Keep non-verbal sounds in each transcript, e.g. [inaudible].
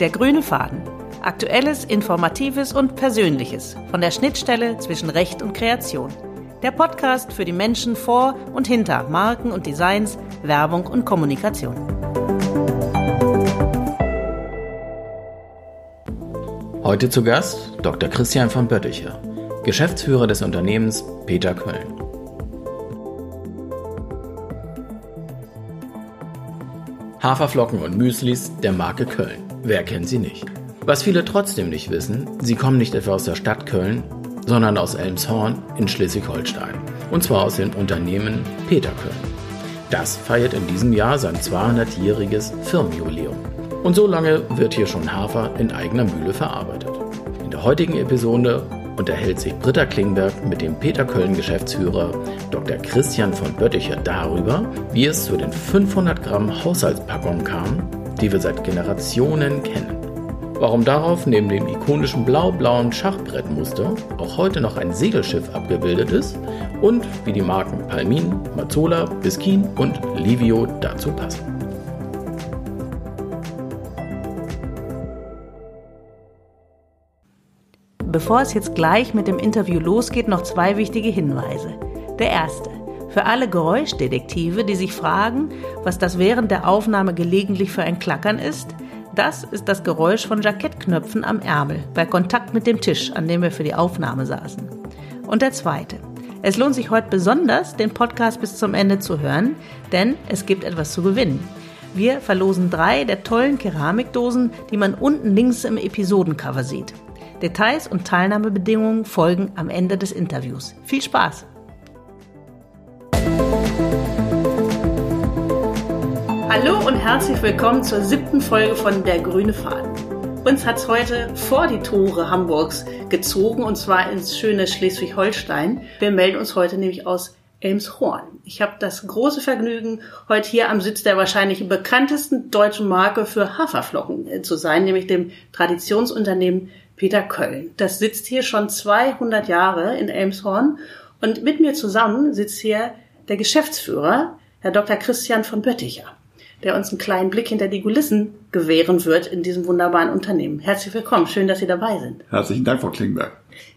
Der grüne Faden. Aktuelles, Informatives und Persönliches von der Schnittstelle zwischen Recht und Kreation. Der Podcast für die Menschen vor und hinter Marken und Designs, Werbung und Kommunikation. Heute zu Gast Dr. Christian von Bötticher, Geschäftsführer des Unternehmens Peter Köln. Haferflocken und Müslis der Marke Köln. Wer kennt sie nicht? Was viele trotzdem nicht wissen, sie kommen nicht etwa aus der Stadt Köln, sondern aus Elmshorn in Schleswig-Holstein. Und zwar aus dem Unternehmen Peter Köln. Das feiert in diesem Jahr sein 200-jähriges Firmenjubiläum. Und so lange wird hier schon Hafer in eigener Mühle verarbeitet. In der heutigen Episode unterhält sich Britta Klingberg mit dem Peter Köln Geschäftsführer Dr. Christian von Bötticher darüber, wie es zu den 500 Gramm Haushaltspackungen kam, die wir seit Generationen kennen. Warum darauf neben dem ikonischen blau-blauen Schachbrettmuster auch heute noch ein Segelschiff abgebildet ist und wie die Marken Palmin, Mazzola, Biskin und Livio dazu passen. Bevor es jetzt gleich mit dem Interview losgeht, noch zwei wichtige Hinweise. Der erste. Für alle Geräuschdetektive, die sich fragen, was das während der Aufnahme gelegentlich für ein Klackern ist, das ist das Geräusch von Jackettknöpfen am Ärmel bei Kontakt mit dem Tisch, an dem wir für die Aufnahme saßen. Und der zweite. Es lohnt sich heute besonders, den Podcast bis zum Ende zu hören, denn es gibt etwas zu gewinnen. Wir verlosen drei der tollen Keramikdosen, die man unten links im Episodencover sieht. Details und Teilnahmebedingungen folgen am Ende des Interviews. Viel Spaß! Hallo und herzlich willkommen zur siebten Folge von Der grüne Faden. Uns hat es heute vor die Tore Hamburgs gezogen und zwar ins schöne Schleswig-Holstein. Wir melden uns heute nämlich aus Elmshorn. Ich habe das große Vergnügen, heute hier am Sitz der wahrscheinlich bekanntesten deutschen Marke für Haferflocken äh, zu sein, nämlich dem Traditionsunternehmen Peter Köln. Das sitzt hier schon 200 Jahre in Elmshorn und mit mir zusammen sitzt hier der Geschäftsführer, Herr Dr. Christian von Bötticher, der uns einen kleinen Blick hinter die Kulissen gewähren wird in diesem wunderbaren Unternehmen. Herzlich willkommen, schön, dass Sie dabei sind. Herzlichen Dank, Frau Klingberg.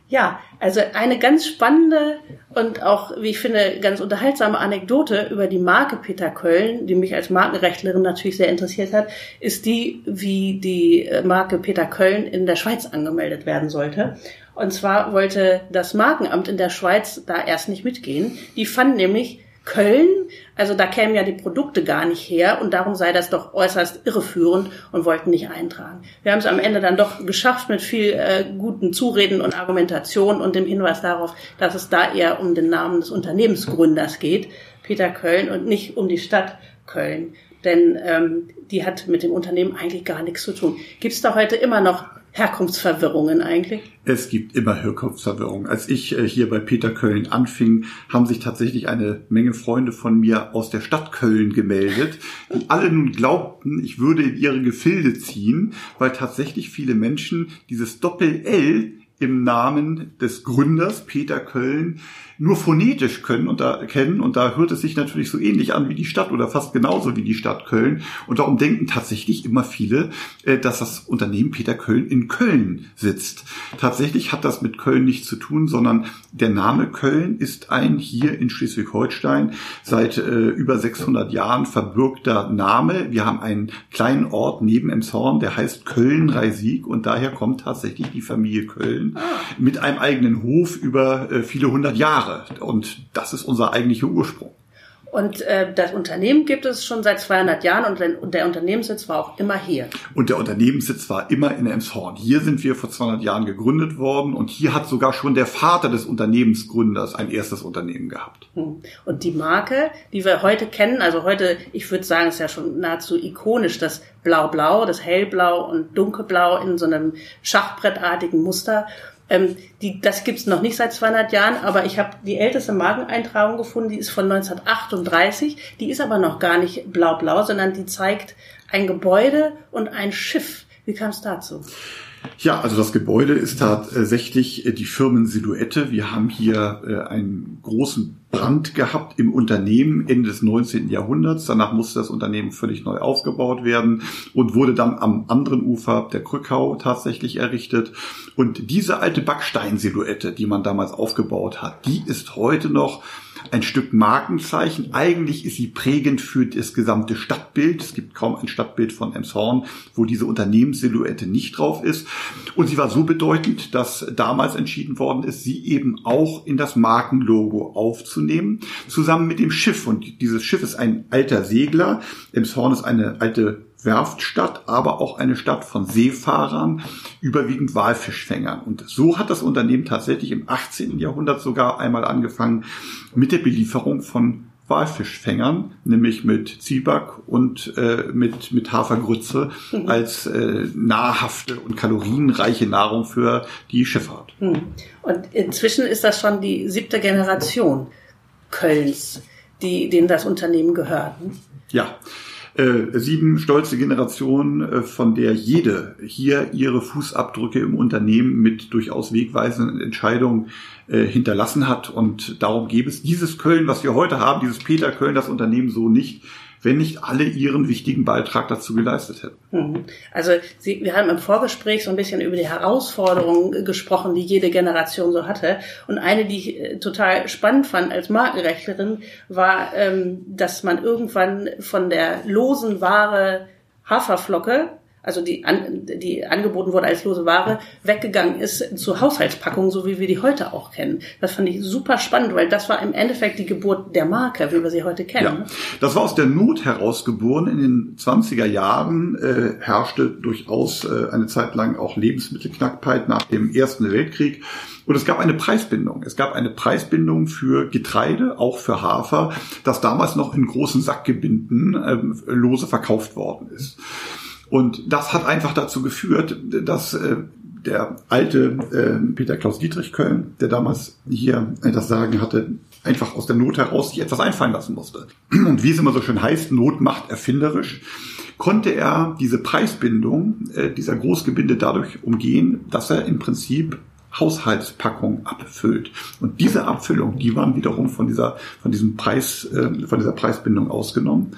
Ja, also eine ganz spannende und auch, wie ich finde, ganz unterhaltsame Anekdote über die Marke Peter Köln, die mich als Markenrechtlerin natürlich sehr interessiert hat, ist die, wie die Marke Peter Köln in der Schweiz angemeldet werden sollte. Und zwar wollte das Markenamt in der Schweiz da erst nicht mitgehen. Die fanden nämlich Köln, also da kämen ja die Produkte gar nicht her und darum sei das doch äußerst irreführend und wollten nicht eintragen. Wir haben es am Ende dann doch geschafft mit viel äh, guten Zureden und Argumentation und dem Hinweis darauf, dass es da eher um den Namen des Unternehmensgründers geht, Peter Köln, und nicht um die Stadt Köln. Denn ähm, die hat mit dem Unternehmen eigentlich gar nichts zu tun. Gibt es da heute immer noch Herkunftsverwirrungen eigentlich? Es gibt immer Herkunftsverwirrungen. Als ich äh, hier bei Peter Köln anfing, haben sich tatsächlich eine Menge Freunde von mir aus der Stadt Köln gemeldet, die alle nun glaubten, ich würde in ihre Gefilde ziehen, weil tatsächlich viele Menschen dieses Doppel-L im Namen des Gründers Peter Köln nur phonetisch können und da kennen. Und da hört es sich natürlich so ähnlich an wie die Stadt oder fast genauso wie die Stadt Köln. Und darum denken tatsächlich immer viele, äh, dass das Unternehmen Peter Köln in Köln sitzt. Tatsächlich hat das mit Köln nichts zu tun, sondern der Name Köln ist ein hier in Schleswig-Holstein seit äh, über 600 Jahren verbürgter Name. Wir haben einen kleinen Ort neben Emshorn, der heißt Köln-Reisig. Und daher kommt tatsächlich die Familie Köln mit einem eigenen Hof über äh, viele hundert Jahre Jahre. Und das ist unser eigentlicher Ursprung. Und äh, das Unternehmen gibt es schon seit 200 Jahren und der, und der Unternehmenssitz war auch immer hier. Und der Unternehmenssitz war immer in Emshorn. Hier sind wir vor 200 Jahren gegründet worden und hier hat sogar schon der Vater des Unternehmensgründers ein erstes Unternehmen gehabt. Hm. Und die Marke, die wir heute kennen, also heute, ich würde sagen, ist ja schon nahezu ikonisch, das Blau-Blau, das Hellblau und Dunkelblau in so einem Schachbrettartigen Muster. Ähm, die, das gibt's noch nicht seit 200 Jahren, aber ich habe die älteste Markeneintragung gefunden, die ist von 1938. Die ist aber noch gar nicht blau-blau, sondern die zeigt ein Gebäude und ein Schiff. Wie kam es dazu? Ja, also das Gebäude ist tatsächlich die Firmensilhouette. Wir haben hier äh, einen großen Brand gehabt im Unternehmen Ende des 19. Jahrhunderts. Danach musste das Unternehmen völlig neu aufgebaut werden und wurde dann am anderen Ufer der Krückau tatsächlich errichtet. Und diese alte Backsteinsilhouette, die man damals aufgebaut hat, die ist heute noch ein Stück Markenzeichen. Eigentlich ist sie prägend für das gesamte Stadtbild. Es gibt kaum ein Stadtbild von Emshorn, wo diese Unternehmenssilhouette nicht drauf ist. Und sie war so bedeutend, dass damals entschieden worden ist, sie eben auch in das Markenlogo aufzunehmen, zusammen mit dem Schiff. Und dieses Schiff ist ein alter Segler. Emshorn ist eine alte Werftstadt, aber auch eine Stadt von Seefahrern, überwiegend Walfischfängern. Und so hat das Unternehmen tatsächlich im 18. Jahrhundert sogar einmal angefangen mit der Belieferung von Walfischfängern, nämlich mit Zwieback und äh, mit, mit Hafergrütze mhm. als äh, nahrhafte und kalorienreiche Nahrung für die Schifffahrt. Mhm. Und inzwischen ist das schon die siebte Generation Kölns, die, denen das Unternehmen gehört. Ja, äh, sieben stolze Generationen, äh, von der jede hier ihre Fußabdrücke im Unternehmen mit durchaus wegweisenden Entscheidungen äh, hinterlassen hat. Und darum gäbe es dieses Köln, was wir heute haben, dieses Peter Köln, das Unternehmen so nicht, wenn nicht alle ihren wichtigen Beitrag dazu geleistet hätten. Mhm. Also Sie, wir haben im Vorgespräch so ein bisschen über die Herausforderungen gesprochen, die jede Generation so hatte. Und eine, die ich äh, total spannend fand als Markenrechtlerin, war, ähm, dass man irgendwann von der losen Ware Haferflocke also die, an, die angeboten wurde als lose Ware, weggegangen ist zu Haushaltspackungen, so wie wir die heute auch kennen. Das fand ich super spannend, weil das war im Endeffekt die Geburt der Marke, wie wir sie heute kennen. Ja, das war aus der Not herausgeboren. In den 20er Jahren äh, herrschte durchaus äh, eine Zeit lang auch Lebensmittelknackheit nach dem Ersten Weltkrieg. Und es gab eine Preisbindung. Es gab eine Preisbindung für Getreide, auch für Hafer, das damals noch in großen Sackgebinden äh, lose verkauft worden ist. Und das hat einfach dazu geführt, dass äh, der alte äh, Peter Klaus Dietrich Köln, der damals hier äh, das Sagen hatte, einfach aus der Not heraus sich etwas einfallen lassen musste. Und wie es immer so schön heißt, Not macht erfinderisch, konnte er diese Preisbindung äh, dieser Großgebinde dadurch umgehen, dass er im Prinzip Haushaltspackung abfüllt. Und diese Abfüllung, die waren wiederum von dieser, von diesem Preis, äh, von dieser Preisbindung ausgenommen.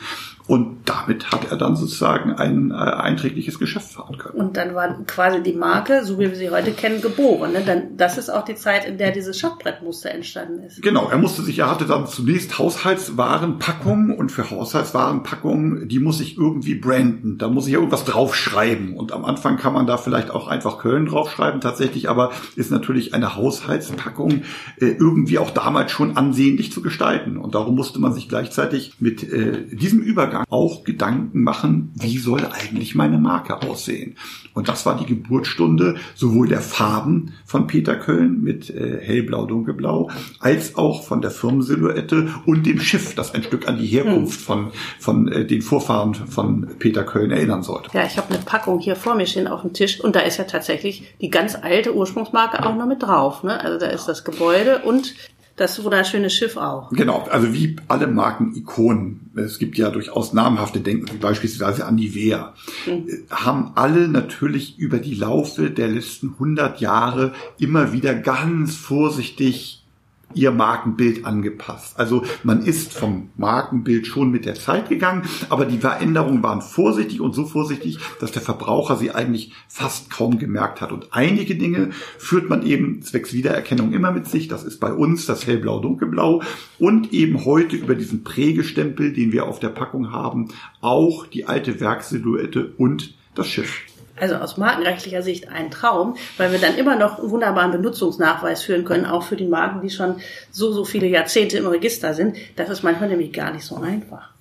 Und damit hat er dann sozusagen ein äh, einträgliches Geschäft fahren können. Und dann war quasi die Marke, so wie wir sie heute kennen, geboren. Ne? Dann, das ist auch die Zeit, in der dieses Schachbrettmuster entstanden ist. Genau, er musste sich, er hatte dann zunächst Haushaltswarenpackungen und für Haushaltswarenpackungen, die muss ich irgendwie branden. Da muss ich ja irgendwas draufschreiben. Und am Anfang kann man da vielleicht auch einfach Köln draufschreiben. Tatsächlich aber ist natürlich eine Haushaltspackung äh, irgendwie auch damals schon ansehnlich zu gestalten. Und darum musste man sich gleichzeitig mit äh, diesem Übergang Übergang auch Gedanken machen, wie soll eigentlich meine Marke aussehen? Und das war die Geburtsstunde sowohl der Farben von Peter Köln mit äh, hellblau, dunkelblau, als auch von der Firmensilhouette und dem Schiff, das ein Stück an die Herkunft von, von äh, den Vorfahren von Peter Köln erinnern sollte. Ja, ich habe eine Packung hier vor mir stehen auf dem Tisch und da ist ja tatsächlich die ganz alte Ursprungsmarke auch noch mit drauf. Ne? Also da ist das Gebäude und das wunderschöne Schiff auch. Genau, also wie alle Marken-Ikonen, es gibt ja durchaus namhafte Denken, wie beispielsweise an Nivea, mhm. haben alle natürlich über die Laufe der letzten 100 Jahre immer wieder ganz vorsichtig ihr Markenbild angepasst. Also man ist vom Markenbild schon mit der Zeit gegangen, aber die Veränderungen waren vorsichtig und so vorsichtig, dass der Verbraucher sie eigentlich fast kaum gemerkt hat. Und einige Dinge führt man eben zwecks Wiedererkennung immer mit sich. Das ist bei uns das hellblau, dunkelblau und eben heute über diesen Prägestempel, den wir auf der Packung haben, auch die alte Werksilhouette und das Schiff also aus markenrechtlicher Sicht ein Traum, weil wir dann immer noch einen wunderbaren Benutzungsnachweis führen können, auch für die Marken, die schon so, so viele Jahrzehnte im Register sind. Das ist manchmal nämlich gar nicht so einfach.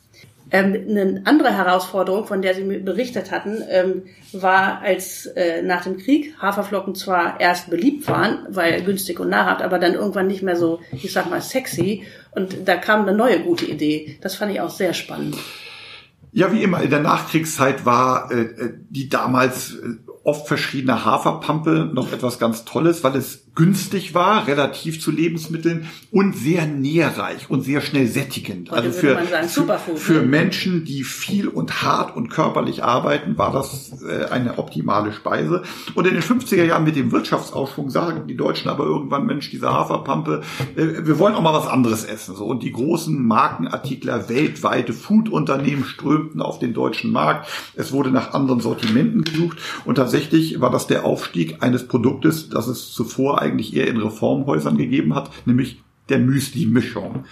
Ähm, eine andere Herausforderung, von der Sie berichtet hatten, ähm, war, als äh, nach dem Krieg Haferflocken zwar erst beliebt waren, weil günstig und nahrhaft, aber dann irgendwann nicht mehr so, ich sag mal, sexy. Und da kam eine neue gute Idee. Das fand ich auch sehr spannend. Ja, wie immer, in der Nachkriegszeit war äh, äh, die damals äh, oft verschriebene Haferpampe noch etwas ganz Tolles, weil es günstig war, relativ zu Lebensmitteln und sehr nährreich und sehr schnell sättigend. Heute also für, sagen, für ne? Menschen, die viel und hart und körperlich arbeiten, war das äh, eine optimale Speise. Und in den 50er Jahren mit dem Wirtschaftsaufschwung sagen die Deutschen aber irgendwann, Mensch, diese Haferpampe, äh, wir wollen auch mal was anderes essen. So. Und die großen Markenartikler, weltweite Foodunternehmen strömten auf den deutschen Markt. Es wurde nach anderen Sortimenten gesucht und tatsächlich war das der Aufstieg eines Produktes, das es zuvor eigentlich eher in Reformhäusern gegeben hat, nämlich der Müsli-Mischung.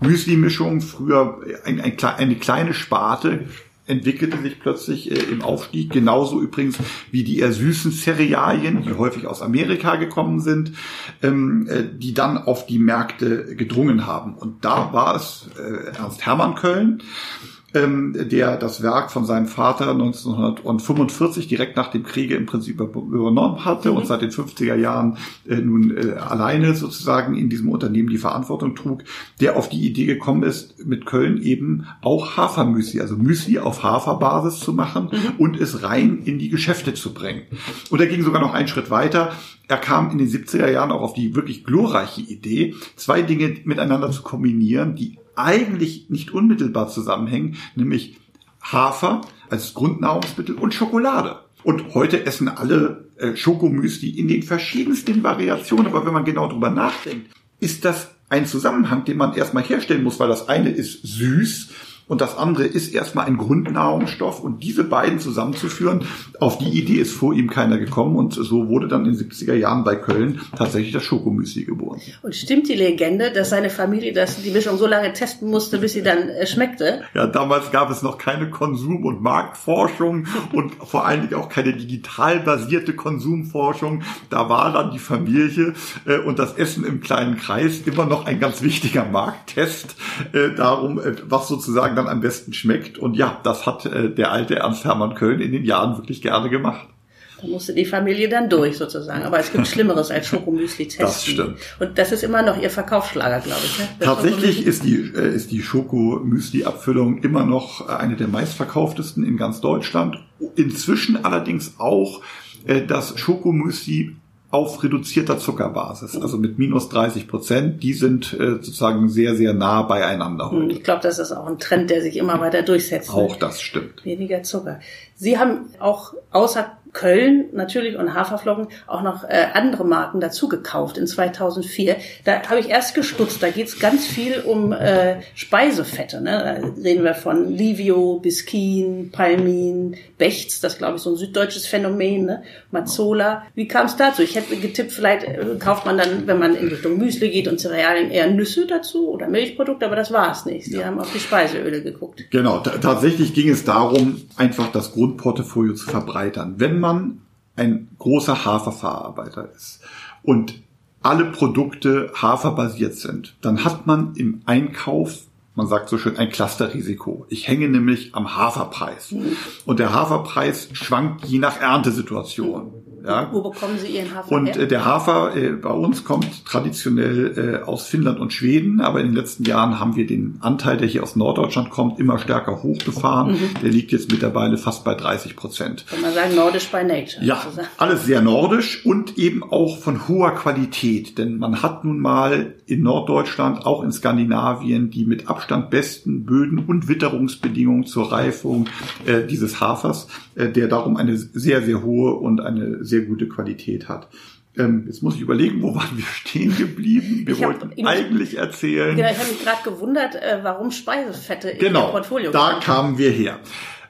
Müsli-Mischung, früher ein, ein, eine kleine Sparte, entwickelte sich plötzlich äh, im Aufstieg, genauso übrigens wie die eher süßen Cerealien, die häufig aus Amerika gekommen sind, ähm, äh, die dann auf die Märkte gedrungen haben. Und da war es äh, Ernst Hermann Köln, ähm, der das Werk von seinem Vater 1945 direkt nach dem Kriege im Prinzip über- übernommen hatte und seit den 50er Jahren äh, nun äh, alleine sozusagen in diesem Unternehmen die Verantwortung trug, der auf die Idee gekommen ist, mit Köln eben auch Hafermüsli, also Müsli auf Haferbasis zu machen und es rein in die Geschäfte zu bringen. Und er ging sogar noch einen Schritt weiter. Er kam in den 70er Jahren auch auf die wirklich glorreiche Idee, zwei Dinge miteinander zu kombinieren, die eigentlich nicht unmittelbar zusammenhängen, nämlich Hafer als Grundnahrungsmittel und Schokolade. Und heute essen alle äh, Schokomüsli in den verschiedensten Variationen. Aber wenn man genau drüber nachdenkt, ist das ein Zusammenhang, den man erstmal herstellen muss, weil das eine ist süß und das andere ist erstmal ein Grundnahrungsstoff und diese beiden zusammenzuführen, auf die Idee ist vor ihm keiner gekommen und so wurde dann in den 70er Jahren bei Köln tatsächlich das Schokomüsli geboren. Und stimmt die Legende, dass seine Familie das, die Mischung so lange testen musste, bis sie dann äh, schmeckte? Ja, damals gab es noch keine Konsum- und Marktforschung und vor allen Dingen auch keine digital basierte Konsumforschung. Da war dann die Familie äh, und das Essen im kleinen Kreis immer noch ein ganz wichtiger Markttest äh, darum, äh, was sozusagen dann am besten schmeckt. Und ja, das hat äh, der alte Ernst Hermann Köln in den Jahren wirklich gerne gemacht. Da musste die Familie dann durch sozusagen. Aber es gibt [laughs] Schlimmeres als Schokomüsli testen. Das stimmt. Und das ist immer noch ihr Verkaufsschlager, glaube ich. Ne? Tatsächlich ist die, äh, ist die Schokomüsli-Abfüllung immer noch äh, eine der meistverkauftesten in ganz Deutschland. Inzwischen allerdings auch äh, das Schokomüsli auf reduzierter Zuckerbasis, also mit minus 30 Prozent. Die sind äh, sozusagen sehr, sehr nah beieinander Und heute. Ich glaube, das ist auch ein Trend, der sich immer weiter durchsetzt. ne? Auch das stimmt. Weniger Zucker. Sie haben auch außer Köln natürlich und Haferflocken auch noch äh, andere Marken dazu gekauft in 2004. Da habe ich erst gestutzt. Da geht's ganz viel um äh, Speisefette. Ne? Da reden wir von Livio, Biskin, Palmin, Bechts. Das glaube ich so ein süddeutsches Phänomen. Ne? Mazzola. Wie kam es dazu? Ich hätte getippt, vielleicht äh, kauft man dann, wenn man in Richtung Müsli geht und Cerealien, eher Nüsse dazu oder Milchprodukte. Aber das war es nicht. Sie haben auf die Speiseöle geguckt. Genau, ta- tatsächlich ging es darum, einfach das Grundportfolio zu verbreitern. Wenn man ein großer Haferverarbeiter ist und alle Produkte haferbasiert sind, dann hat man im Einkauf, man sagt so schön, ein Clusterrisiko. Ich hänge nämlich am Haferpreis. Und der Haferpreis schwankt je nach Erntesituation. Ja, Wo bekommen Sie Ihren Hafer und her? äh, der Hafer äh, bei uns kommt traditionell äh, aus Finnland und Schweden, aber in den letzten Jahren haben wir den Anteil, der hier aus Norddeutschland kommt, immer stärker hochgefahren. Mhm. Der liegt jetzt mittlerweile fast bei 30 Prozent. Kann man sagen, nordisch by nature. Ja, sozusagen. [laughs] alles sehr nordisch und eben auch von hoher Qualität, denn man hat nun mal in Norddeutschland, auch in Skandinavien, die mit Abstand besten Böden und Witterungsbedingungen zur Reifung äh, dieses Hafers, der darum eine sehr, sehr hohe und eine sehr gute Qualität hat. Ähm, jetzt muss ich überlegen, wo waren wir stehen geblieben? Wir hab wollten eigentlich erzählen. Genau, ich habe mich gerade gewundert, äh, warum Speisefette in Ihr Genau, Portfolio da kamen wir her.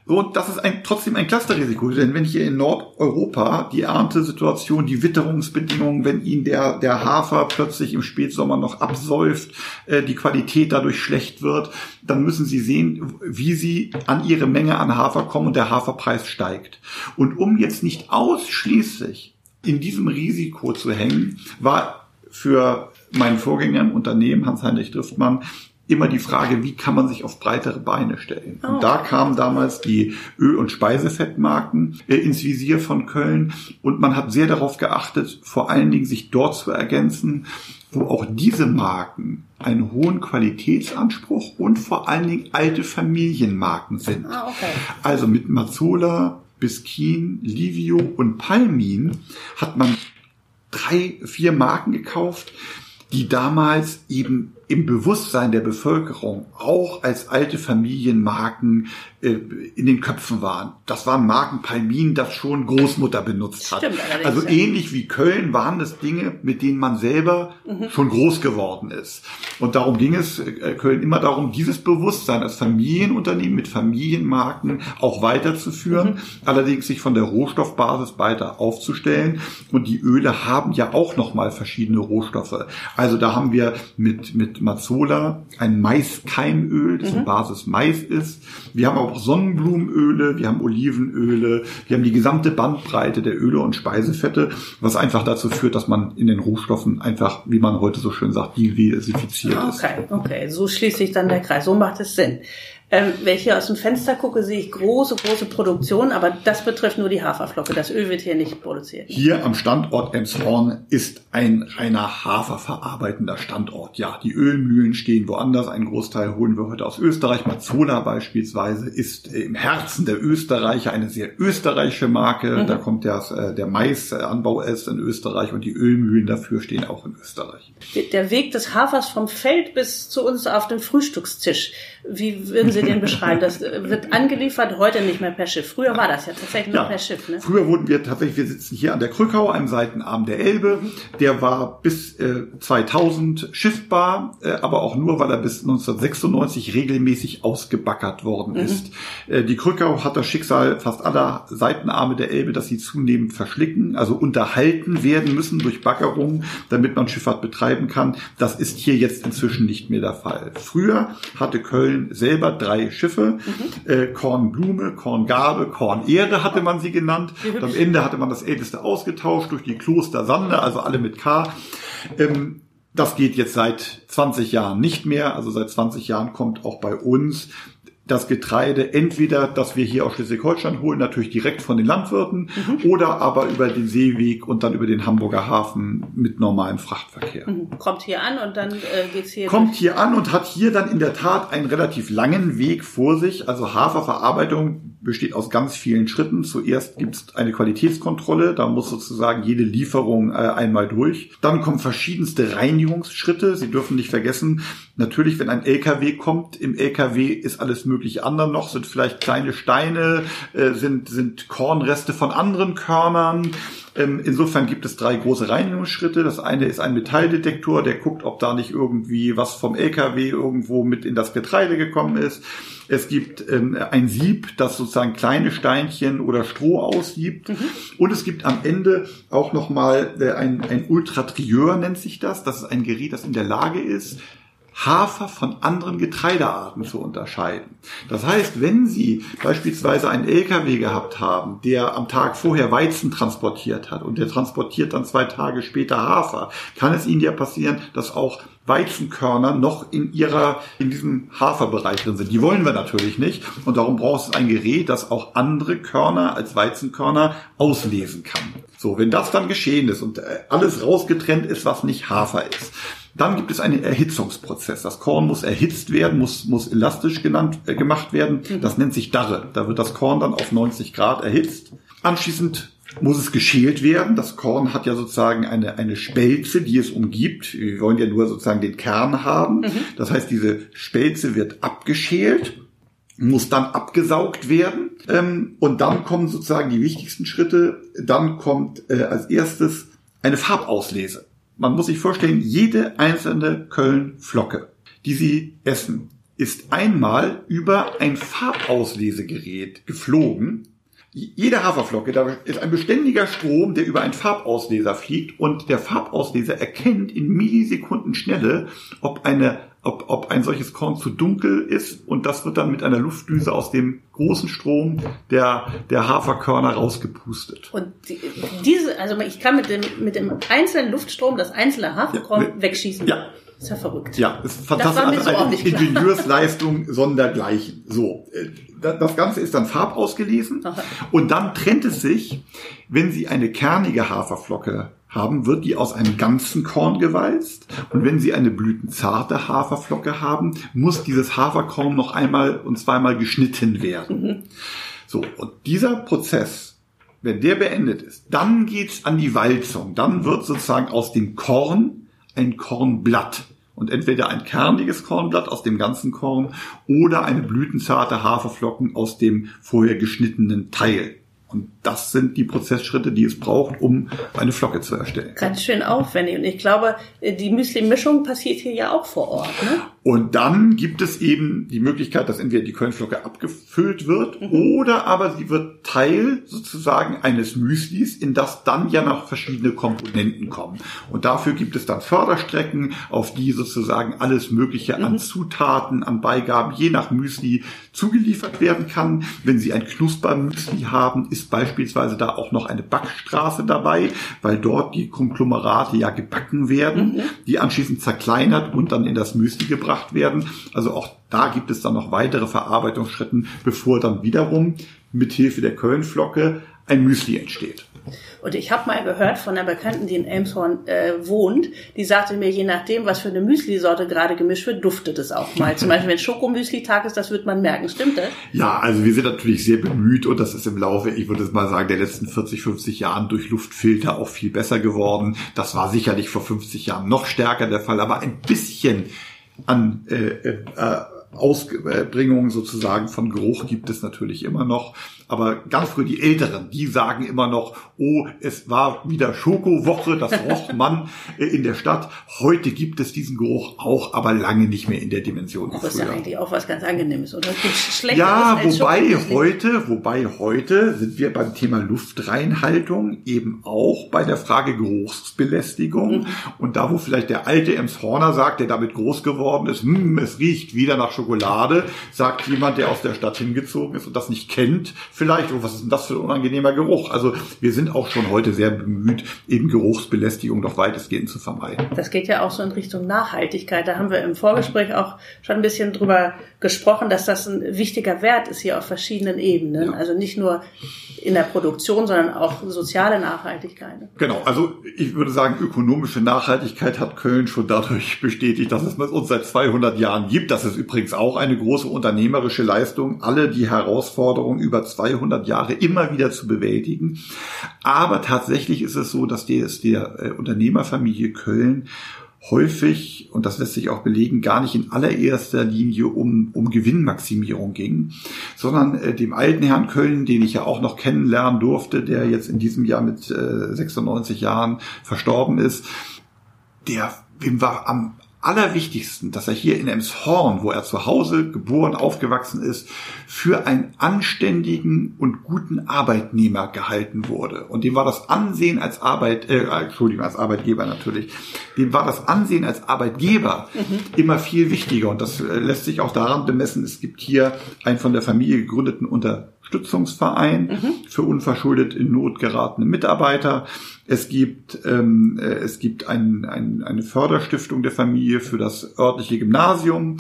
So, das ist ein, trotzdem ein Clusterrisiko, denn wenn hier in Nordeuropa die Erntesituation, die Witterungsbedingungen, wenn Ihnen der, der Hafer plötzlich im Spätsommer noch absäuft, äh, die Qualität dadurch schlecht wird, dann müssen Sie sehen, wie Sie an Ihre Menge an Hafer kommen und der Haferpreis steigt. Und um jetzt nicht ausschließlich in diesem Risiko zu hängen, war für meinen Vorgänger im Unternehmen, Hans-Heinrich Driftmann, immer die Frage, wie kann man sich auf breitere Beine stellen. Oh. Und da kamen damals die Öl- und Speisefettmarken äh, ins Visier von Köln und man hat sehr darauf geachtet, vor allen Dingen sich dort zu ergänzen, wo auch diese Marken einen hohen Qualitätsanspruch und vor allen Dingen alte Familienmarken sind. Ah, okay. Also mit Mazzola, Biskin, Livio und Palmin hat man drei, vier Marken gekauft, die damals eben im Bewusstsein der Bevölkerung auch als alte Familienmarken äh, in den Köpfen waren. Das waren Marken Palmin, das schon Großmutter benutzt hat. Stimmt, also ja. ähnlich wie Köln waren das Dinge, mit denen man selber mhm. schon groß geworden ist. Und darum ging es äh, Köln immer darum, dieses Bewusstsein als Familienunternehmen mit Familienmarken auch weiterzuführen, mhm. allerdings sich von der Rohstoffbasis weiter aufzustellen. Und die Öle haben ja auch nochmal verschiedene Rohstoffe. Also da haben wir mit, mit Mazzola ein Maiskeimöl, das mhm. in Basis Mais ist. Wir haben auch Sonnenblumenöle, wir haben Olivenöle, wir haben die gesamte Bandbreite der Öle und Speisefette, was einfach dazu führt, dass man in den Rohstoffen einfach, wie man heute so schön sagt, diversifiziert ist. Okay, okay, so schließt sich dann der Kreis. So macht es Sinn. Ähm, wenn ich hier aus dem Fenster gucke, sehe ich große, große Produktion, aber das betrifft nur die Haferflocke. Das Öl wird hier nicht produziert. Hier am Standort Emshorn ist ein reiner haferverarbeitender Standort. Ja, die Ölmühlen stehen woanders. Ein Großteil holen wir heute aus Österreich. Mazzola beispielsweise ist im Herzen der Österreicher eine sehr österreichische Marke. Mhm. Da kommt der, äh, der Maisanbau erst in Österreich und die Ölmühlen dafür stehen auch in Österreich. Der Weg des Hafers vom Feld bis zu uns auf dem Frühstückstisch. Wie würden [laughs] Sie den beschreiben? Das wird angeliefert, heute nicht mehr per Schiff. Früher war das ja tatsächlich noch per Schiff. Ne? Früher wurden wir tatsächlich, wir sitzen hier an der Krückau, einem Seitenarm der Elbe. Der war bis äh, 2000 schiffbar, äh, aber auch nur, weil er bis 1996 regelmäßig ausgebackert worden mhm. ist. Mhm. Äh, die Krückau hat das Schicksal fast aller Seitenarme der Elbe, dass sie zunehmend verschlicken, also unterhalten werden müssen durch Baggerung, damit man Schifffahrt betreiben kann. Das ist hier jetzt inzwischen nicht mehr der Fall. Früher hatte Köln selber drei Schiffe. Mhm. Äh, Kornblume, Korngabe, Kornehre hatte man sie genannt. Und am Ende hatte man das älteste ausgetauscht durch die Kloster Sande, also alle mit K. Ähm, das geht jetzt seit 20 Jahren nicht mehr. Also seit 20 Jahren kommt auch bei uns das Getreide entweder, das wir hier aus Schleswig-Holstein holen, natürlich direkt von den Landwirten mhm. oder aber über den Seeweg und dann über den Hamburger Hafen mit normalem Frachtverkehr. Mhm. Kommt hier an und dann äh, geht's hier. Kommt durch. hier an und hat hier dann in der Tat einen relativ langen Weg vor sich. Also Haferverarbeitung besteht aus ganz vielen Schritten. Zuerst gibt es eine Qualitätskontrolle, da muss sozusagen jede Lieferung äh, einmal durch. Dann kommen verschiedenste Reinigungsschritte. Sie dürfen nicht vergessen, natürlich, wenn ein LKW kommt, im LKW ist alles mögliche andere noch, sind vielleicht kleine Steine, äh, sind, sind Kornreste von anderen Körnern. Ähm, insofern gibt es drei große Reinigungsschritte. Das eine ist ein Metalldetektor, der guckt, ob da nicht irgendwie was vom LKW irgendwo mit in das Getreide gekommen ist. Es gibt ähm, ein Sieb, das sozusagen kleine Steinchen oder Stroh aussiebt. Mhm. Und es gibt am Ende auch nochmal äh, ein, ein Ultratrieur, nennt sich das. Das ist ein Gerät, das in der Lage ist, Hafer von anderen Getreidearten zu unterscheiden. Das heißt, wenn Sie beispielsweise einen LKW gehabt haben, der am Tag vorher Weizen transportiert hat und der transportiert dann zwei Tage später Hafer, kann es Ihnen ja passieren, dass auch Weizenkörner noch in ihrer, in diesem Haferbereich drin sind. Die wollen wir natürlich nicht. Und darum braucht es ein Gerät, das auch andere Körner als Weizenkörner auslesen kann. So, wenn das dann geschehen ist und äh, alles rausgetrennt ist, was nicht Hafer ist, dann gibt es einen Erhitzungsprozess. Das Korn muss erhitzt werden, muss, muss elastisch genannt, äh, gemacht werden. Mhm. Das nennt sich Darre. Da wird das Korn dann auf 90 Grad erhitzt. Anschließend muss es geschält werden. Das Korn hat ja sozusagen eine, eine Spelze, die es umgibt. Wir wollen ja nur sozusagen den Kern haben. Mhm. Das heißt, diese Spelze wird abgeschält, muss dann abgesaugt werden. Ähm, und dann kommen sozusagen die wichtigsten Schritte. Dann kommt äh, als erstes eine Farbauslese man muss sich vorstellen, jede einzelne Köln-Flocke, die Sie essen, ist einmal über ein Farbauslesegerät geflogen. Jede Haferflocke, da ist ein beständiger Strom, der über einen Farbausleser fliegt und der Farbausleser erkennt in Millisekunden Schnelle, ob eine ob, ob ein solches Korn zu dunkel ist und das wird dann mit einer Luftdüse aus dem großen Strom der, der Haferkörner rausgepustet. Und die, diese, also ich kann mit dem, mit dem einzelnen Luftstrom das einzelne Haferkorn ja, wegschießen. Ja. Ist ja verrückt. Ja, ist fantastisch. Also eine Ingenieursleistung sondergleichen. So, äh, das Ganze ist dann farbausgelesen und dann trennt es sich, wenn Sie eine kernige Haferflocke haben, wird die aus einem ganzen Korn gewalzt. Und wenn Sie eine blütenzarte Haferflocke haben, muss dieses Haferkorn noch einmal und zweimal geschnitten werden. Mhm. So, und dieser Prozess wenn der beendet ist, dann geht's an die Walzung. Dann wird sozusagen aus dem Korn ein Kornblatt. Und entweder ein kerniges Kornblatt aus dem ganzen Korn oder eine blütenzarte Haferflocken aus dem vorher geschnittenen Teil. Und das sind die Prozessschritte, die es braucht, um eine Flocke zu erstellen. Ganz schön aufwendig. Und ich glaube, die Müsli-Mischung passiert hier ja auch vor Ort. Ne? Und dann gibt es eben die Möglichkeit, dass entweder die Kölnflocke abgefüllt wird mhm. oder aber sie wird Teil sozusagen eines Müslis, in das dann ja noch verschiedene Komponenten kommen. Und dafür gibt es dann Förderstrecken, auf die sozusagen alles Mögliche mhm. an Zutaten, an Beigaben je nach Müsli zugeliefert werden kann. Wenn Sie ein Knuspermüsli haben, ist beispielsweise da auch noch eine Backstraße dabei, weil dort die Konglomerate ja gebacken werden, mhm. die anschließend zerkleinert und dann in das Müsli gebracht werden. Also auch da gibt es dann noch weitere Verarbeitungsschritten, bevor dann wiederum mit Hilfe der Kölnflocke ein Müsli entsteht. Und ich habe mal gehört von einer Bekannten, die in Elmshorn äh, wohnt, die sagte mir, je nachdem, was für eine Müsli-Sorte gerade gemischt wird, duftet es auch mal. Zum Beispiel, wenn Schokomüsli-Tag ist, das wird man merken. Stimmt das? Ja, also wir sind natürlich sehr bemüht und das ist im Laufe, ich würde mal sagen, der letzten 40, 50 Jahren durch Luftfilter auch viel besser geworden. Das war sicherlich vor 50 Jahren noch stärker der Fall, aber ein bisschen an äh, äh, Ausbringung sozusagen von Geruch gibt es natürlich immer noch. Aber ganz früh die Älteren, die sagen immer noch, oh, es war wieder Schokowoche, das [laughs] roch man äh, in der Stadt. Heute gibt es diesen Geruch auch, aber lange nicht mehr in der Dimension. Das ist ja eigentlich auch was ganz Angenehmes, oder? Ja, wobei heute, wobei heute sind wir beim Thema Luftreinhaltung eben auch bei der Frage Geruchsbelästigung. Mhm. Und da, wo vielleicht der alte Emshorner sagt, der damit groß geworden ist, hm, es riecht wieder nach Schokolade, sagt jemand, der aus der Stadt hingezogen ist und das nicht kennt, vielleicht, oh, was ist denn das für ein unangenehmer Geruch? Also wir sind auch schon heute sehr bemüht, eben Geruchsbelästigung doch weitestgehend zu vermeiden. Das geht ja auch so in Richtung Nachhaltigkeit. Da haben wir im Vorgespräch auch schon ein bisschen drüber gesprochen, dass das ein wichtiger Wert ist hier auf verschiedenen Ebenen. Ja. Also nicht nur in der Produktion, sondern auch soziale Nachhaltigkeit. Genau, also ich würde sagen, ökonomische Nachhaltigkeit hat Köln schon dadurch [laughs] bestätigt, dass es uns seit 200 Jahren gibt. Das ist übrigens auch eine große unternehmerische Leistung, alle die Herausforderungen über 200 Jahre immer wieder zu bewältigen. Aber tatsächlich ist es so, dass die, der äh, Unternehmerfamilie Köln häufig, und das lässt sich auch belegen, gar nicht in allererster Linie um, um Gewinnmaximierung ging, sondern äh, dem alten Herrn Köln, den ich ja auch noch kennenlernen durfte, der jetzt in diesem Jahr mit äh, 96 Jahren verstorben ist, der dem war am allerwichtigsten, dass er hier in Emshorn, wo er zu Hause geboren, aufgewachsen ist, für einen anständigen und guten Arbeitnehmer gehalten wurde. Und dem war das Ansehen als Arbeit, äh, Entschuldigung, als Arbeitgeber natürlich, dem war das Ansehen als Arbeitgeber mhm. immer viel wichtiger. Und das äh, lässt sich auch daran bemessen, es gibt hier einen von der Familie gegründeten Unterstützungsverein mhm. für unverschuldet in Not geratene Mitarbeiter. Es gibt, ähm, äh, es gibt ein, ein, eine Förderstiftung der Familie für das örtliche Gymnasium.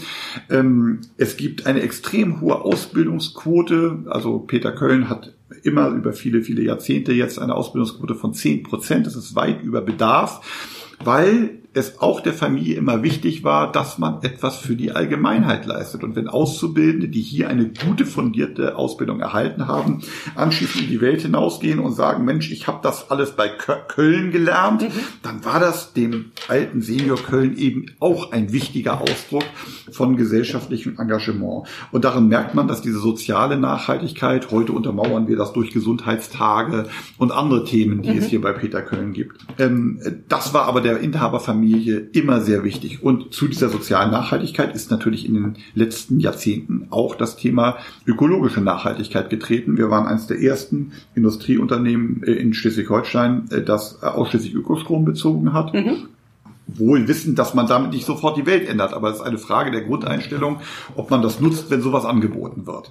Ähm, es gibt eine extrem hohe Ausbildungsquote. Also Peter Köln hat immer über viele, viele Jahrzehnte jetzt eine Ausbildungsquote von zehn Prozent. Das ist weit über Bedarf, weil es auch der Familie immer wichtig war, dass man etwas für die Allgemeinheit leistet. Und wenn Auszubildende, die hier eine gute fundierte Ausbildung erhalten haben, anschließend in die Welt hinausgehen und sagen, Mensch, ich habe das alles bei Köln gelernt, mhm. dann war das dem alten Senior Köln eben auch ein wichtiger Ausdruck von gesellschaftlichem Engagement. Und darin merkt man, dass diese soziale Nachhaltigkeit, heute untermauern wir das durch Gesundheitstage und andere Themen, die mhm. es hier bei Peter Köln gibt. Ähm, das war aber der Inhaberfamilie Familie immer sehr wichtig. Und zu dieser sozialen Nachhaltigkeit ist natürlich in den letzten Jahrzehnten auch das Thema ökologische Nachhaltigkeit getreten. Wir waren eines der ersten Industrieunternehmen äh, in Schleswig-Holstein, äh, das ausschließlich Ökostrom bezogen hat. Mhm wohl wissen, dass man damit nicht sofort die Welt ändert. Aber es ist eine Frage der Grundeinstellung, ob man das nutzt, wenn sowas angeboten wird.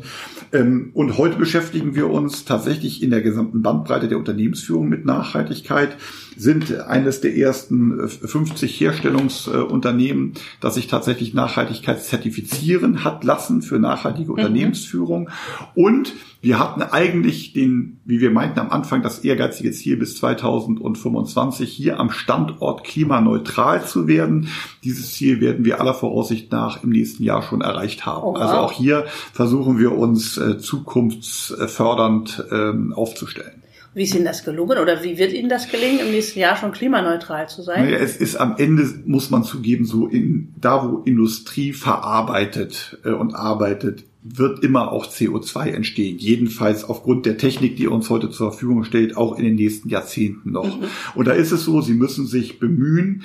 Ähm, und heute beschäftigen wir uns tatsächlich in der gesamten Bandbreite der Unternehmensführung mit Nachhaltigkeit, sind eines der ersten 50 äh, Herstellungsunternehmen, das sich tatsächlich Nachhaltigkeit zertifizieren hat lassen für nachhaltige mhm. Unternehmensführung. Und wir hatten eigentlich den, wie wir meinten am Anfang, das ehrgeizige Ziel bis 2025 hier am Standort klimaneutral zu werden. Dieses Ziel werden wir aller Voraussicht nach im nächsten Jahr schon erreicht haben. Oh, wow. Also auch hier versuchen wir uns äh, zukunftsfördernd ähm, aufzustellen. Wie ist Ihnen das gelungen oder wie wird Ihnen das gelingen, im nächsten Jahr schon klimaneutral zu sein? Naja, es ist am Ende, muss man zugeben, so in, da wo Industrie verarbeitet äh, und arbeitet, wird immer auch CO2 entstehen. Jedenfalls aufgrund der Technik, die uns heute zur Verfügung steht, auch in den nächsten Jahrzehnten noch. Mhm. Und da ist es so, Sie müssen sich bemühen,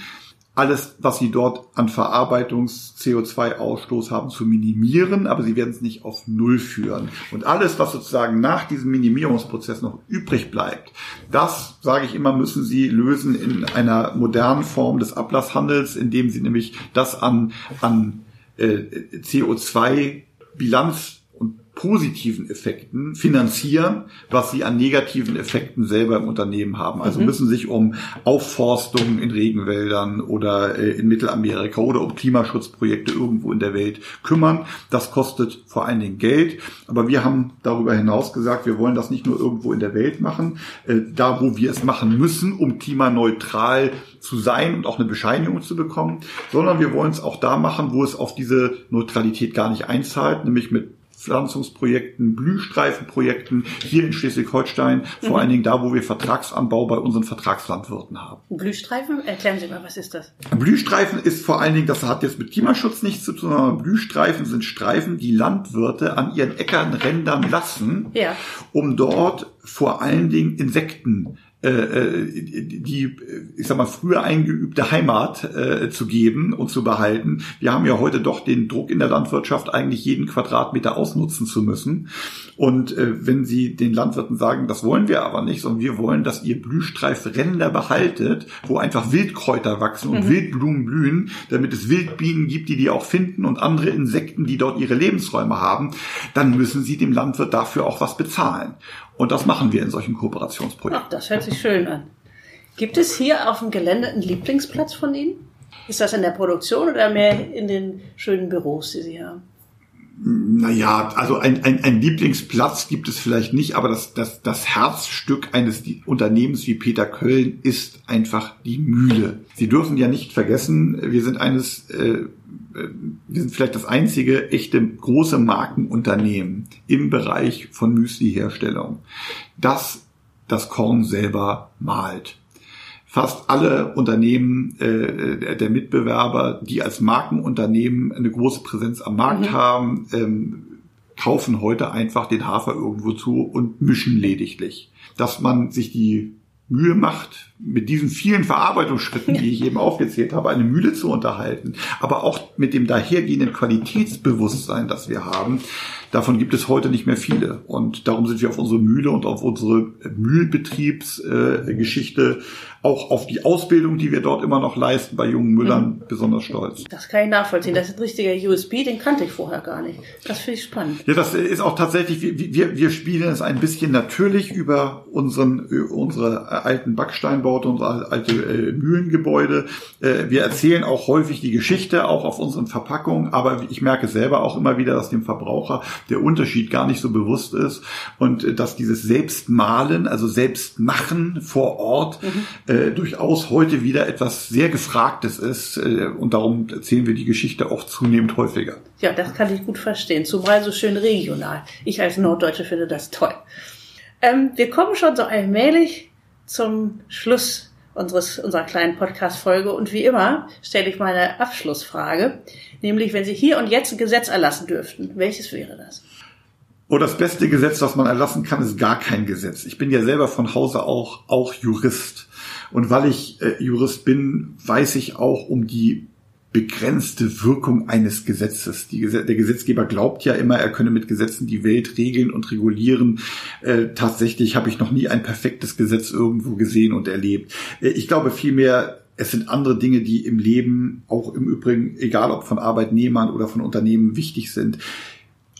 alles, was sie dort an Verarbeitungs-CO2-Ausstoß haben, zu minimieren, aber sie werden es nicht auf Null führen. Und alles, was sozusagen nach diesem Minimierungsprozess noch übrig bleibt, das, sage ich immer, müssen sie lösen in einer modernen Form des Ablasshandels, indem sie nämlich das an, an äh, CO2-Bilanz positiven Effekten finanzieren, was sie an negativen Effekten selber im Unternehmen haben. Also mhm. müssen sich um Aufforstung in Regenwäldern oder äh, in Mittelamerika oder um Klimaschutzprojekte irgendwo in der Welt kümmern. Das kostet vor allen Dingen Geld. Aber wir haben darüber hinaus gesagt, wir wollen das nicht nur irgendwo in der Welt machen, äh, da wo wir es machen müssen, um klimaneutral zu sein und auch eine Bescheinigung zu bekommen, sondern wir wollen es auch da machen, wo es auf diese Neutralität gar nicht einzahlt, nämlich mit Pflanzungsprojekten, Blühstreifenprojekten hier in Schleswig-Holstein, vor mhm. allen Dingen da, wo wir Vertragsanbau bei unseren Vertragslandwirten haben. Blühstreifen? Erklären Sie mal, was ist das? Blühstreifen ist vor allen Dingen, das hat jetzt mit Klimaschutz nichts zu tun, sondern Blühstreifen sind Streifen, die Landwirte an ihren Äckern rändern lassen, ja. um dort vor allen Dingen Insekten die, ich sag mal, früher eingeübte Heimat äh, zu geben und zu behalten. Wir haben ja heute doch den Druck in der Landwirtschaft, eigentlich jeden Quadratmeter ausnutzen zu müssen. Und äh, wenn Sie den Landwirten sagen, das wollen wir aber nicht, sondern wir wollen, dass ihr Blühstreifränder behaltet, wo einfach Wildkräuter wachsen und mhm. Wildblumen blühen, damit es Wildbienen gibt, die die auch finden und andere Insekten, die dort ihre Lebensräume haben, dann müssen Sie dem Landwirt dafür auch was bezahlen. Und das machen wir in solchen Kooperationsprojekten. Ach, das hört sich schön an. Gibt es hier auf dem Gelände einen Lieblingsplatz von Ihnen? Ist das in der Produktion oder mehr in den schönen Büros, die Sie haben? Naja, also ein, ein, ein Lieblingsplatz gibt es vielleicht nicht, aber das, das, das Herzstück eines Unternehmens wie Peter Köln ist einfach die Mühle. Sie dürfen ja nicht vergessen, wir sind eines, äh, wir sind vielleicht das einzige echte große Markenunternehmen im Bereich von Müsli-Herstellung, das das Korn selber malt fast alle Unternehmen äh, der Mitbewerber, die als Markenunternehmen eine große Präsenz am Markt mhm. haben, ähm, kaufen heute einfach den Hafer irgendwo zu und mischen lediglich. Dass man sich die Mühe macht, mit diesen vielen Verarbeitungsschritten, die ich eben aufgezählt habe, eine Mühle zu unterhalten, aber auch mit dem dahergehenden Qualitätsbewusstsein, das wir haben, davon gibt es heute nicht mehr viele. Und darum sind wir auf unsere Mühle und auf unsere Mühlbetriebsgeschichte auch auf die Ausbildung, die wir dort immer noch leisten bei jungen Müllern, mhm. besonders stolz. Das kann ich nachvollziehen. Das ist ein richtiger USB, den kannte ich vorher gar nicht. Das finde ich spannend. Ja, das ist auch tatsächlich, wir, wir spielen es ein bisschen natürlich über unseren, unsere alten Backsteinbaute, unsere alte äh, Mühlengebäude. Äh, wir erzählen auch häufig die Geschichte, auch auf unseren Verpackungen, aber ich merke selber auch immer wieder, dass dem Verbraucher der Unterschied gar nicht so bewusst ist und äh, dass dieses Selbstmalen, also Selbstmachen vor Ort, mhm äh, durchaus heute wieder etwas sehr Gefragtes ist. Äh, und darum erzählen wir die Geschichte auch zunehmend häufiger. Ja, das kann ich gut verstehen. Zumal so schön regional. Ich als Norddeutsche finde das toll. Ähm, wir kommen schon so allmählich zum Schluss unseres, unserer kleinen Podcast-Folge. Und wie immer stelle ich meine Abschlussfrage. Nämlich, wenn Sie hier und jetzt ein Gesetz erlassen dürften, welches wäre das? Oh, das beste Gesetz, was man erlassen kann, ist gar kein Gesetz. Ich bin ja selber von Hause auch, auch Jurist. Und weil ich äh, Jurist bin, weiß ich auch um die begrenzte Wirkung eines Gesetzes. Die, der Gesetzgeber glaubt ja immer, er könne mit Gesetzen die Welt regeln und regulieren. Äh, tatsächlich habe ich noch nie ein perfektes Gesetz irgendwo gesehen und erlebt. Äh, ich glaube vielmehr, es sind andere Dinge, die im Leben, auch im Übrigen, egal ob von Arbeitnehmern oder von Unternehmen, wichtig sind.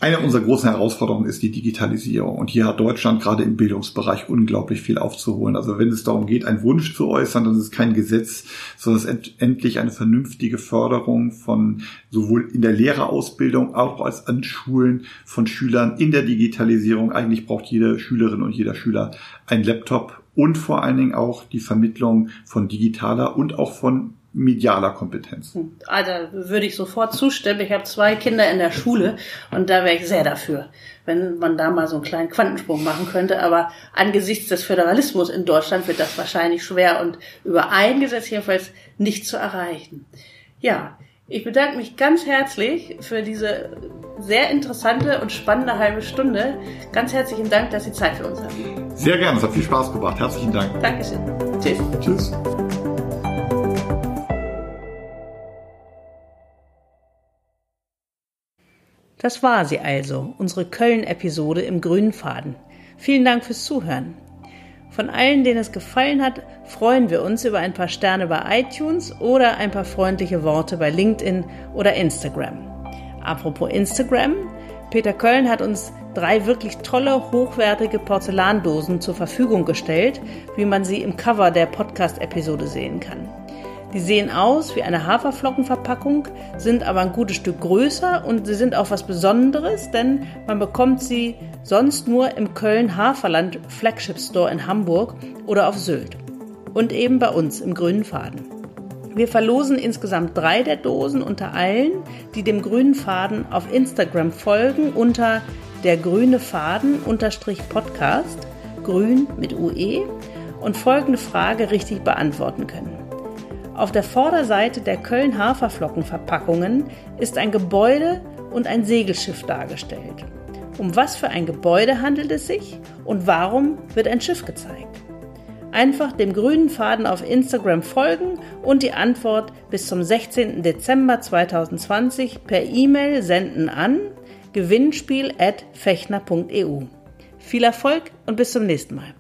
Eine unserer großen Herausforderungen ist die Digitalisierung. Und hier hat Deutschland gerade im Bildungsbereich unglaublich viel aufzuholen. Also wenn es darum geht, einen Wunsch zu äußern, dann ist es kein Gesetz, sondern es ist endlich eine vernünftige Förderung von sowohl in der Lehrerausbildung, auch als an Schulen von Schülern in der Digitalisierung. Eigentlich braucht jede Schülerin und jeder Schüler ein Laptop und vor allen Dingen auch die Vermittlung von digitaler und auch von medialer Kompetenz. Also würde ich sofort zustimmen. Ich habe zwei Kinder in der Schule und da wäre ich sehr dafür, wenn man da mal so einen kleinen Quantensprung machen könnte. Aber angesichts des Föderalismus in Deutschland wird das wahrscheinlich schwer und über ein Gesetz jedenfalls nicht zu erreichen. Ja, ich bedanke mich ganz herzlich für diese sehr interessante und spannende halbe Stunde. Ganz herzlichen Dank, dass Sie Zeit für uns haben. Sehr gerne, es hat viel Spaß gemacht. Herzlichen Dank. Dankeschön. Tschüss. Tschüss. Das war sie also, unsere Köln-Episode im grünen Faden. Vielen Dank fürs Zuhören. Von allen, denen es gefallen hat, freuen wir uns über ein paar Sterne bei iTunes oder ein paar freundliche Worte bei LinkedIn oder Instagram. Apropos Instagram, Peter Köln hat uns drei wirklich tolle, hochwertige Porzellandosen zur Verfügung gestellt, wie man sie im Cover der Podcast-Episode sehen kann. Die sehen aus wie eine Haferflockenverpackung, sind aber ein gutes Stück größer und sie sind auch was Besonderes, denn man bekommt sie sonst nur im Köln Haferland Flagship Store in Hamburg oder auf Sylt. Und eben bei uns im Grünen Faden. Wir verlosen insgesamt drei der Dosen unter allen, die dem Grünen Faden auf Instagram folgen unter der grüne Faden unterstrich Podcast, grün mit UE und folgende Frage richtig beantworten können. Auf der Vorderseite der Köln Haferflockenverpackungen ist ein Gebäude und ein Segelschiff dargestellt. Um was für ein Gebäude handelt es sich und warum wird ein Schiff gezeigt? Einfach dem grünen Faden auf Instagram folgen und die Antwort bis zum 16. Dezember 2020 per E-Mail senden an gewinnspiel.fechner.eu. Viel Erfolg und bis zum nächsten Mal.